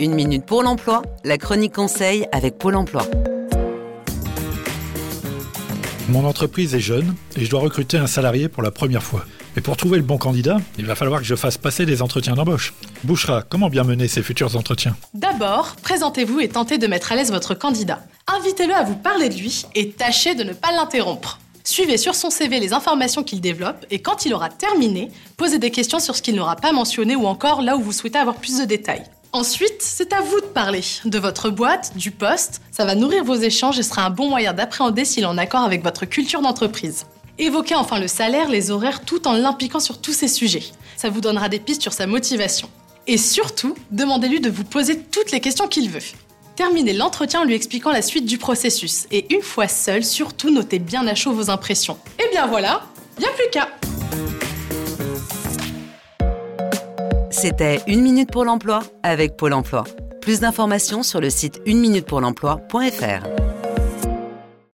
Une minute pour l'emploi, la chronique conseil avec Pôle emploi. Mon entreprise est jeune et je dois recruter un salarié pour la première fois. Mais pour trouver le bon candidat, il va falloir que je fasse passer des entretiens d'embauche. Bouchera, comment bien mener ces futurs entretiens? D'abord, présentez-vous et tentez de mettre à l'aise votre candidat. Invitez-le à vous parler de lui et tâchez de ne pas l'interrompre. Suivez sur son CV les informations qu'il développe et quand il aura terminé, posez des questions sur ce qu'il n'aura pas mentionné ou encore là où vous souhaitez avoir plus de détails. Ensuite, c'est à vous de parler de votre boîte, du poste. Ça va nourrir vos échanges et sera un bon moyen d'appréhender s'il est en accord avec votre culture d'entreprise. Évoquez enfin le salaire, les horaires, tout en l'impliquant sur tous ces sujets. Ça vous donnera des pistes sur sa motivation. Et surtout, demandez-lui de vous poser toutes les questions qu'il veut. Terminez l'entretien en lui expliquant la suite du processus. Et une fois seul, surtout notez bien à chaud vos impressions. Et bien voilà, bien plus qu'à. C'était Une minute pour l'emploi avec Pôle emploi. Plus d'informations sur le site uneminutepourlemploi.fr.